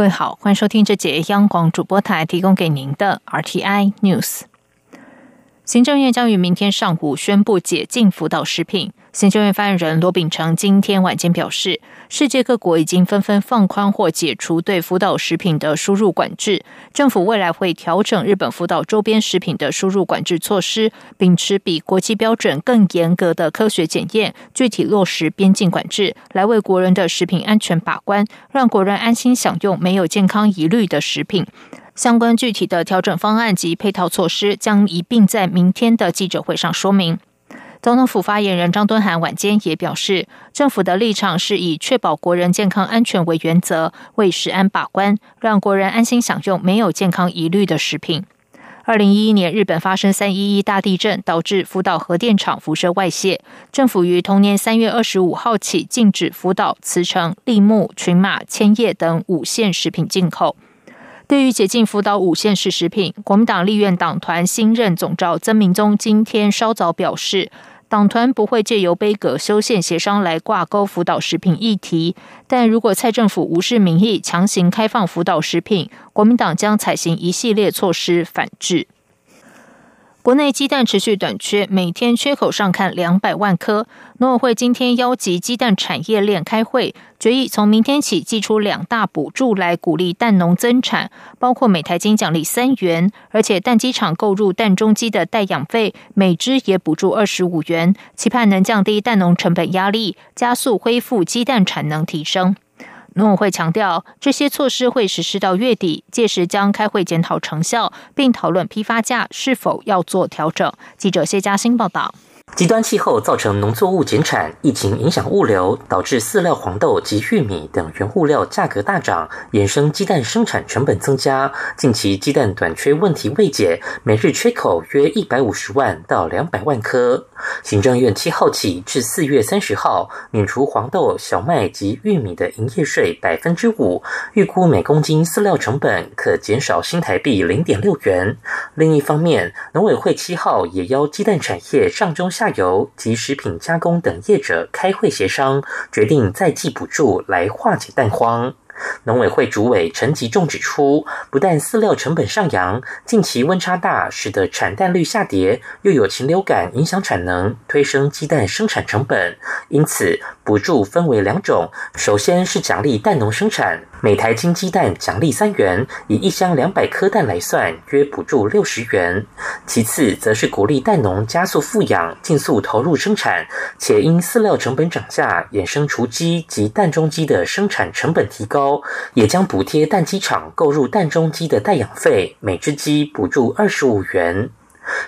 各位好，欢迎收听这节央广主播台提供给您的 RTI News。行政院将于明天上午宣布解禁福岛食品。行政院发言人罗秉成今天晚间表示，世界各国已经纷纷放宽或解除对福岛食品的输入管制，政府未来会调整日本福岛周边食品的输入管制措施，秉持比国际标准更严格的科学检验，具体落实边境管制，来为国人的食品安全把关，让国人安心享用没有健康疑虑的食品。相关具体的调整方案及配套措施将一并在明天的记者会上说明。总统府发言人张敦涵晚间也表示，政府的立场是以确保国人健康安全为原则，为食安把关，让国人安心享用没有健康疑虑的食品。二零一一年，日本发生三一一大地震，导致福岛核电厂辐射外泄，政府于同年三月二十五号起禁止福岛茨城、立木、群马、千叶等五县食品进口。对于解禁福岛五县市食品，国民党立院党团新任总召曾明宗今天稍早表示。党团不会借由杯葛修宪协商来挂钩辅导食品议题，但如果蔡政府无视民意，强行开放辅导食品，国民党将采行一系列措施反制。国内鸡蛋持续短缺，每天缺口上看两百万颗。农委会今天邀集鸡蛋产业链开会，决议从明天起寄出两大补助来鼓励蛋农增产，包括每台金奖励三元，而且蛋鸡场购入蛋中鸡的代养费每只也补助二十五元，期盼能降低蛋农成本压力，加速恢复鸡蛋产能提升。农委会强调，这些措施会实施到月底，届时将开会检讨成效，并讨论批发价是否要做调整。记者谢嘉欣报道。极端气候造成农作物减产，疫情影响物流，导致饲料、黄豆及玉米等原物料价格大涨，衍生鸡蛋生产成本增加。近期鸡蛋短缺问题未解，每日缺口约一百五十万到两百万颗。行政院七号起至四月三十号，免除黄豆、小麦及玉米的营业税百分之五，预估每公斤饲料成本可减少新台币零点六元。另一方面，农委会七号也邀鸡蛋产业上中。下游及食品加工等业者开会协商，决定再计补助来化解蛋荒。农委会主委陈吉仲指出，不但饲料成本上扬，近期温差大，使得产蛋率下跌，又有禽流感影响产能，推升鸡蛋生产成本。因此，补助分为两种：首先是奖励蛋农生产，每台金鸡蛋奖励三元，以一箱两百颗蛋来算，约补助六十元；其次，则是鼓励蛋农加速富养，尽速投入生产，且因饲料成本涨价，衍生雏鸡及蛋中鸡的生产成本提高。也将补贴蛋鸡场购入蛋中鸡的代养费，每只鸡补助二十五元。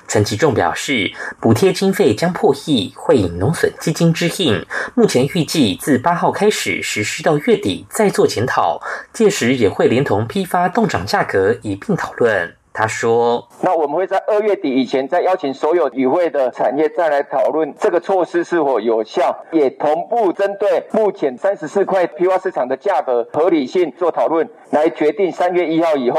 陈其仲表示，补贴经费将破亿，会引农损基金之应。目前预计自八号开始实施到月底再做检讨，届时也会连同批发冻涨价格一并讨论。他说：“那我们会在二月底以前再邀请所有与会的产业再来讨论这个措施是否有效，也同步针对目前三十四块批发市场的价格合理性做讨论，来决定三月一号以后。”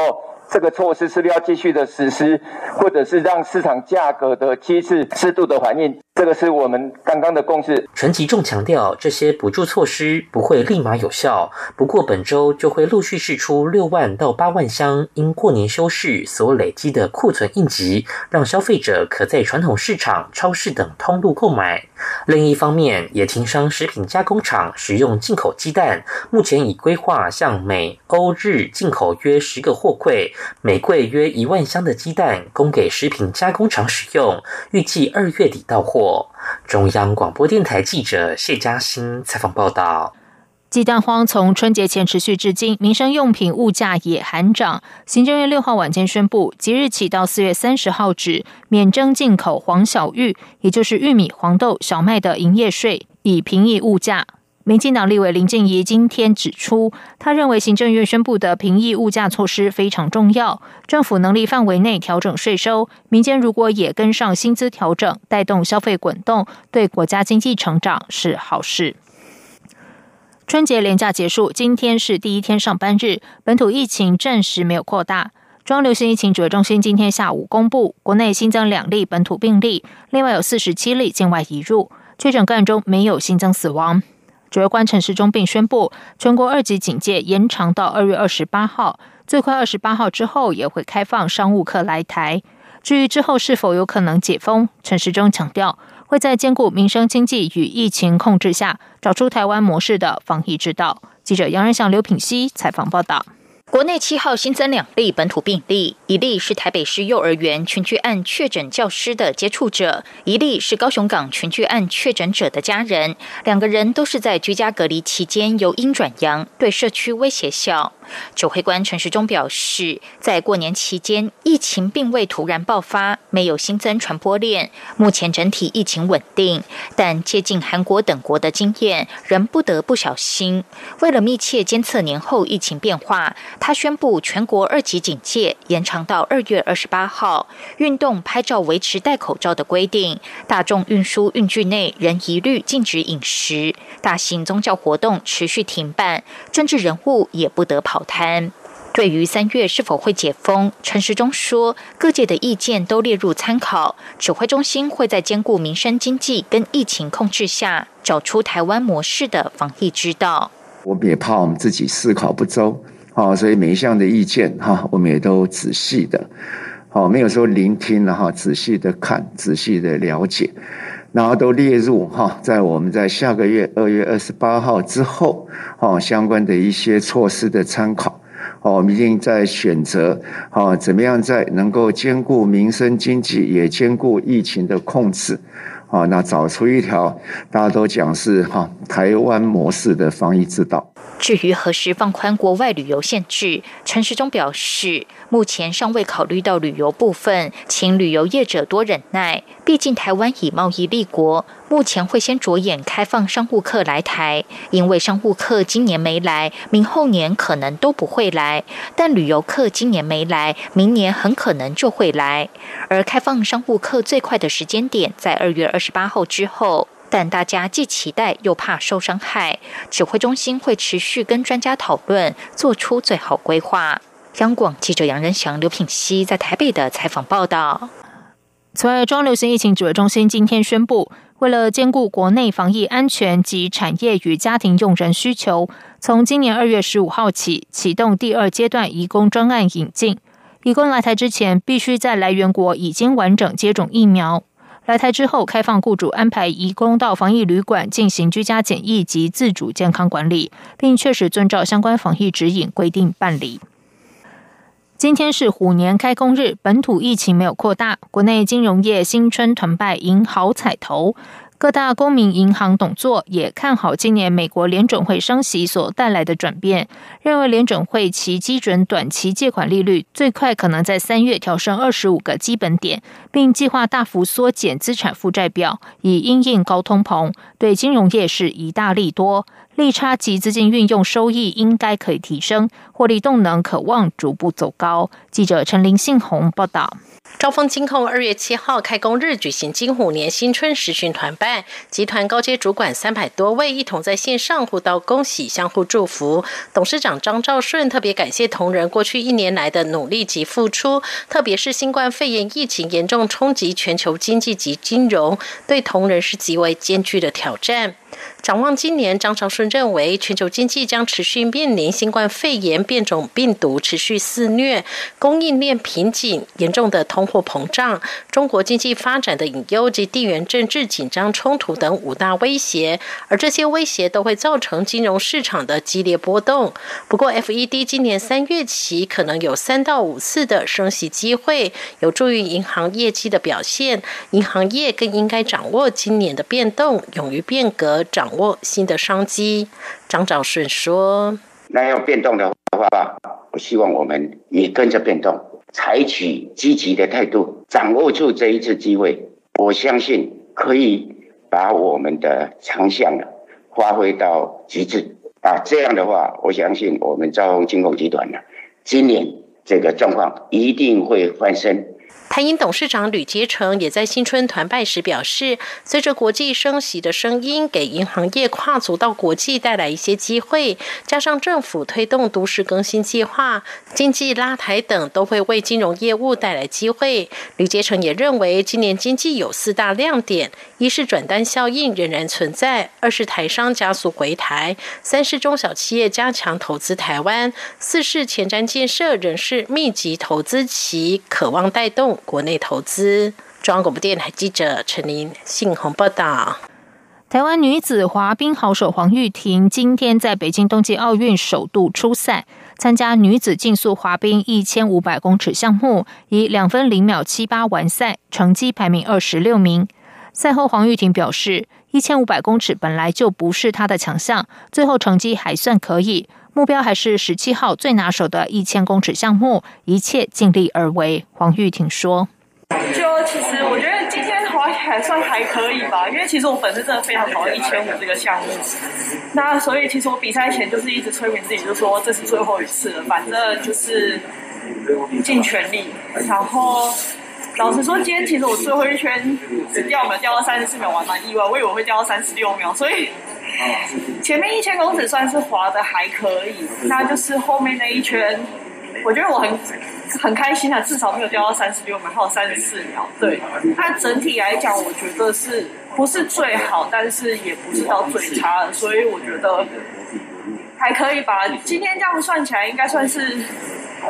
这个措施是不是要继续的实施，或者是让市场价格的机制适度的反应？这个是我们刚刚的共识。陈吉仲强调，这些补助措施不会立马有效，不过本周就会陆续释出六万到八万箱因过年休市所累积的库存应急，让消费者可在传统市场、超市等通路购买。另一方面，也停商食品加工厂使用进口鸡蛋，目前已规划向美、欧、日进口约十个货柜。每柜约一万箱的鸡蛋供给食品加工厂使用，预计二月底到货。中央广播电台记者谢嘉欣采访报道。鸡蛋荒从春节前持续至今，民生用品物价也喊涨。行政院六号晚间宣布，即日起到四月三十号止，免征进口黄小玉，也就是玉米、黄豆、小麦的营业税，以平抑物价。民进党立委林静怡今天指出，他认为行政院宣布的平抑物价措施非常重要，政府能力范围内调整税收，民间如果也跟上薪资调整，带动消费滚动，对国家经济成长是好事。春节连假结束，今天是第一天上班日，本土疫情暂时没有扩大。中央流行疫情指挥中心今天下午公布，国内新增两例本土病例，另外有四十七例境外移入，确诊个案中没有新增死亡。指挥官陈时中并宣布，全国二级警戒延长到二月二十八号，最快二十八号之后也会开放商务客来台。至于之后是否有可能解封，陈时中强调，会在兼顾民生经济与疫情控制下，找出台湾模式的防疫之道。记者杨仁祥、刘品熙采访报道。国内七号新增两例本土病例，一例是台北市幼儿园群聚案确诊教师的接触者，一例是高雄港群聚案确诊者的家人。两个人都是在居家隔离期间由阴转阳，对社区威胁小。指挥官陈时中表示，在过年期间，疫情并未突然爆发，没有新增传播链，目前整体疫情稳定。但接近韩国等国的经验，仍不得不小心。为了密切监测年后疫情变化。他宣布全国二级警戒延长到二月二十八号，运动拍照维持戴口罩的规定，大众运输运具内仍一律禁止饮食，大型宗教活动持续停办，政治人物也不得跑摊。对于三月是否会解封，陈时中说，各界的意见都列入参考，指挥中心会在兼顾民生经济跟疫情控制下，找出台湾模式的防疫之道。我们也怕我们自己思考不周。好，所以每一项的意见哈，我们也都仔细的，好，没有说聆听了哈，仔细的看，仔细的了解，然后都列入哈，在我们在下个月二月二十八号之后，哦，相关的一些措施的参考，哦，我们一定在选择，哦，怎么样在能够兼顾民生经济，也兼顾疫情的控制，啊，那找出一条大家都讲是哈台湾模式的防疫之道。至于何时放宽国外旅游限制，陈时中表示，目前尚未考虑到旅游部分，请旅游业者多忍耐。毕竟台湾以贸易立国，目前会先着眼开放商务客来台，因为商务客今年没来，明后年可能都不会来；但旅游客今年没来，明年很可能就会来。而开放商务客最快的时间点在二月二十八号之后。但大家既期待又怕受伤害，指挥中心会持续跟专家讨论，做出最好规划。央广记者杨仁祥、刘品熙在台北的采访报道。此外，中流行疫情指挥中心今天宣布，为了兼顾国内防疫安全及产业与家庭用人需求，从今年二月十五号起启动第二阶段移工专案引进。移工来台之前，必须在来源国已经完整接种疫苗。来台之后，开放雇主安排移工到防疫旅馆进行居家检疫及自主健康管理，并确实遵照相关防疫指引规定办理。今天是虎年开工日，本土疫情没有扩大，国内金融业新春团拜迎好彩头。各大公民银行董座也看好今年美国联准会升息所带来的转变，认为联准会其基准短期借款利率最快可能在三月调升二十五个基本点，并计划大幅缩减资产负债表，以因应高通膨，对金融业是一大利多，利差及资金运用收益应该可以提升，获利动能可望逐步走高。记者陈林信宏报道。招丰金控二月七号开工日举行金虎年新春实训团拜，集团高阶主管三百多位一同在线上互道恭喜，相互祝福。董事长张兆顺特别感谢同仁过去一年来的努力及付出，特别是新冠肺炎疫情严重冲击全球经济及金融，对同仁是极为艰巨的挑战。展望今年，张长顺认为，全球经济将持续面临新冠肺炎变种病毒持续肆虐、供应链瓶颈、严重的通货膨胀、中国经济发展的隐忧及地缘政治紧张冲突等五大威胁，而这些威胁都会造成金融市场的激烈波动。不过，FED 今年三月起可能有三到五次的升息机会，有助于银行业绩的表现。银行业更应该掌握今年的变动，勇于变革。掌握新的商机，张兆顺说：“那要变动的话，我希望我们也跟着变动，采取积极的态度，掌握住这一次机会。我相信可以把我们的长项发挥到极致啊！这样的话，我相信我们兆丰金控集团呢，今年这个状况一定会翻身。”台银董事长吕杰成也在新春团拜时表示，随着国际升息的声音，给银行业跨足到国际带来一些机会，加上政府推动都市更新计划、经济拉抬等，都会为金融业务带来机会。吕杰成也认为，今年经济有四大亮点：一是转单效应仍然存在；二是台商加速回台；三是中小企业加强投资台湾；四是前瞻建设仍是密集投资期，渴望带动。国内投资，中央广播电台记者陈琳信鸿报道。台湾女子滑冰好手黄玉婷今天在北京冬季奥运首度出赛，参加女子竞速滑冰一千五百公尺项目，以两分零秒七八完赛，成绩排名二十六名。赛后，黄玉婷表示，一千五百公尺本来就不是他的强项，最后成绩还算可以。目标还是十七号最拿手的一千公尺项目，一切尽力而为。黄玉婷说：“就其实我觉得今天滑还算还可以吧，因为其实我本身真的非常讨厌一千五这个项目。那所以其实我比赛前就是一直催眠自己，就说这是最后一次了，反正就是尽全力。然后老实说，今天其实我最后一圈只掉秒掉到三十四秒，我蛮意外，我以为会掉到三十六秒，所以。”前面一千公尺算是滑的还可以，那就是后面那一圈，我觉得我很很开心啊，至少没有掉到三十六秒，还有三十四秒。对，它整体来讲，我觉得是不是最好，但是也不是到最差的，所以我觉得还可以吧。今天这样算起来，应该算是。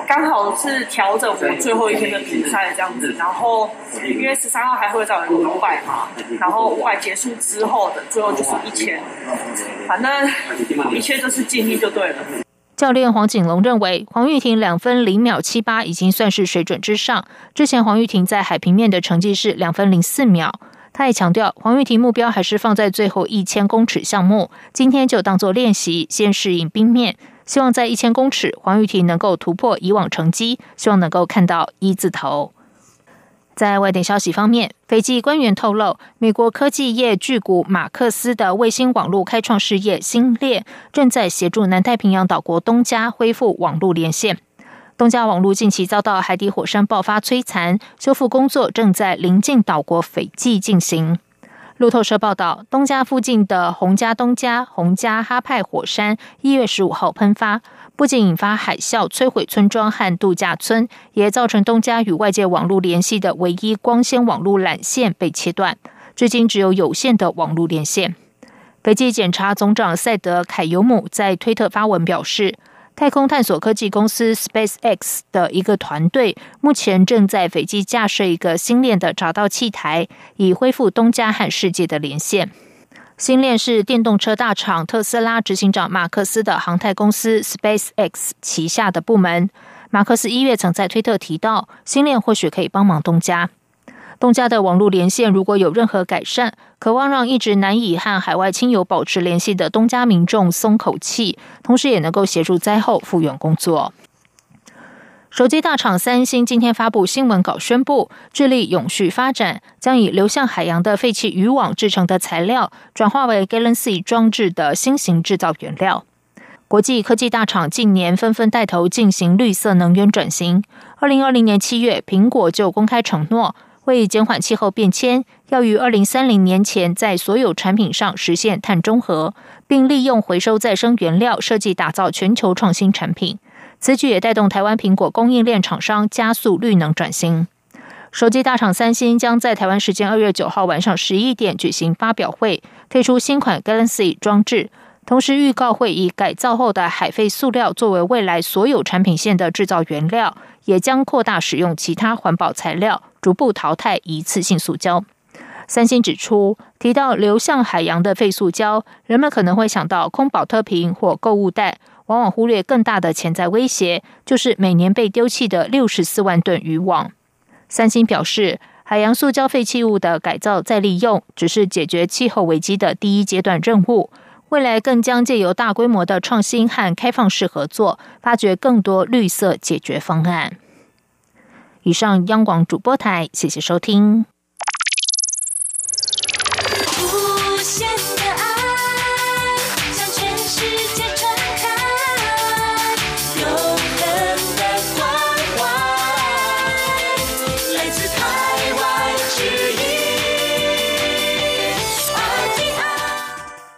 刚好是调整我们最后一天的比赛这样子，然后因为十三号还会再有五百嘛，然后五百结束之后的最后就是一千，反正一切都是尽力就对了。教练黄景龙认为，黄玉婷两分零秒七八已经算是水准之上。之前黄玉婷在海平面的成绩是两分零四秒。他也强调，黄玉婷目标还是放在最后一千公尺项目，今天就当做练习，先适应冰面。希望在一千公尺，黄玉婷能够突破以往成绩，希望能够看到一字头。在外电消息方面，斐济官员透露，美国科技业巨股马克思的卫星网络开创事业星链，正在协助南太平洋岛国东加恢复网络连线。东加网络近期遭到海底火山爆发摧残，修复工作正在临近岛国斐济进行。路透社报道，东加附近的洪加东加洪加哈派火山一月十五号喷发，不仅引发海啸，摧毁村庄和度假村，也造成东加与外界网络联系的唯一光纤网络缆线被切断，至今只有有限的网络连线。北极检察总长赛德凯尤姆在推特发文表示。太空探索科技公司 SpaceX 的一个团队目前正在斐济架设一个星链的找到器台，以恢复东加和世界的连线。星链是电动车大厂特斯拉执行长马克思的航太公司 SpaceX 旗下的部门。马克思一月曾在推特提到，星链或许可以帮忙东加。东家的网络连线如果有任何改善，渴望让一直难以和海外亲友保持联系的东家民众松口气，同时也能够协助灾后复原工作。手机大厂三星今天发布新闻稿，宣布致力永续发展，将以流向海洋的废弃渔网制成的材料，转化为 Galaxy 装置的新型制造原料。国际科技大厂近年纷纷带头进行绿色能源转型。二零二零年七月，苹果就公开承诺。为减缓气候变迁，要于二零三零年前在所有产品上实现碳中和，并利用回收再生原料设计打造全球创新产品。此举也带动台湾苹果供应链厂商加速绿能转型。手机大厂三星将在台湾时间二月九号晚上十一点举行发表会，推出新款 Galaxy 装置，同时预告会以改造后的海废塑料作为未来所有产品线的制造原料，也将扩大使用其他环保材料。逐步淘汰一次性塑胶。三星指出，提到流向海洋的废塑胶，人们可能会想到空保特瓶或购物袋，往往忽略更大的潜在威胁，就是每年被丢弃的六十四万吨渔网。三星表示，海洋塑胶废弃物的改造再利用只是解决气候危机的第一阶段任务，未来更将借由大规模的创新和开放式合作，发掘更多绿色解决方案。以上央广主播台，谢谢收听。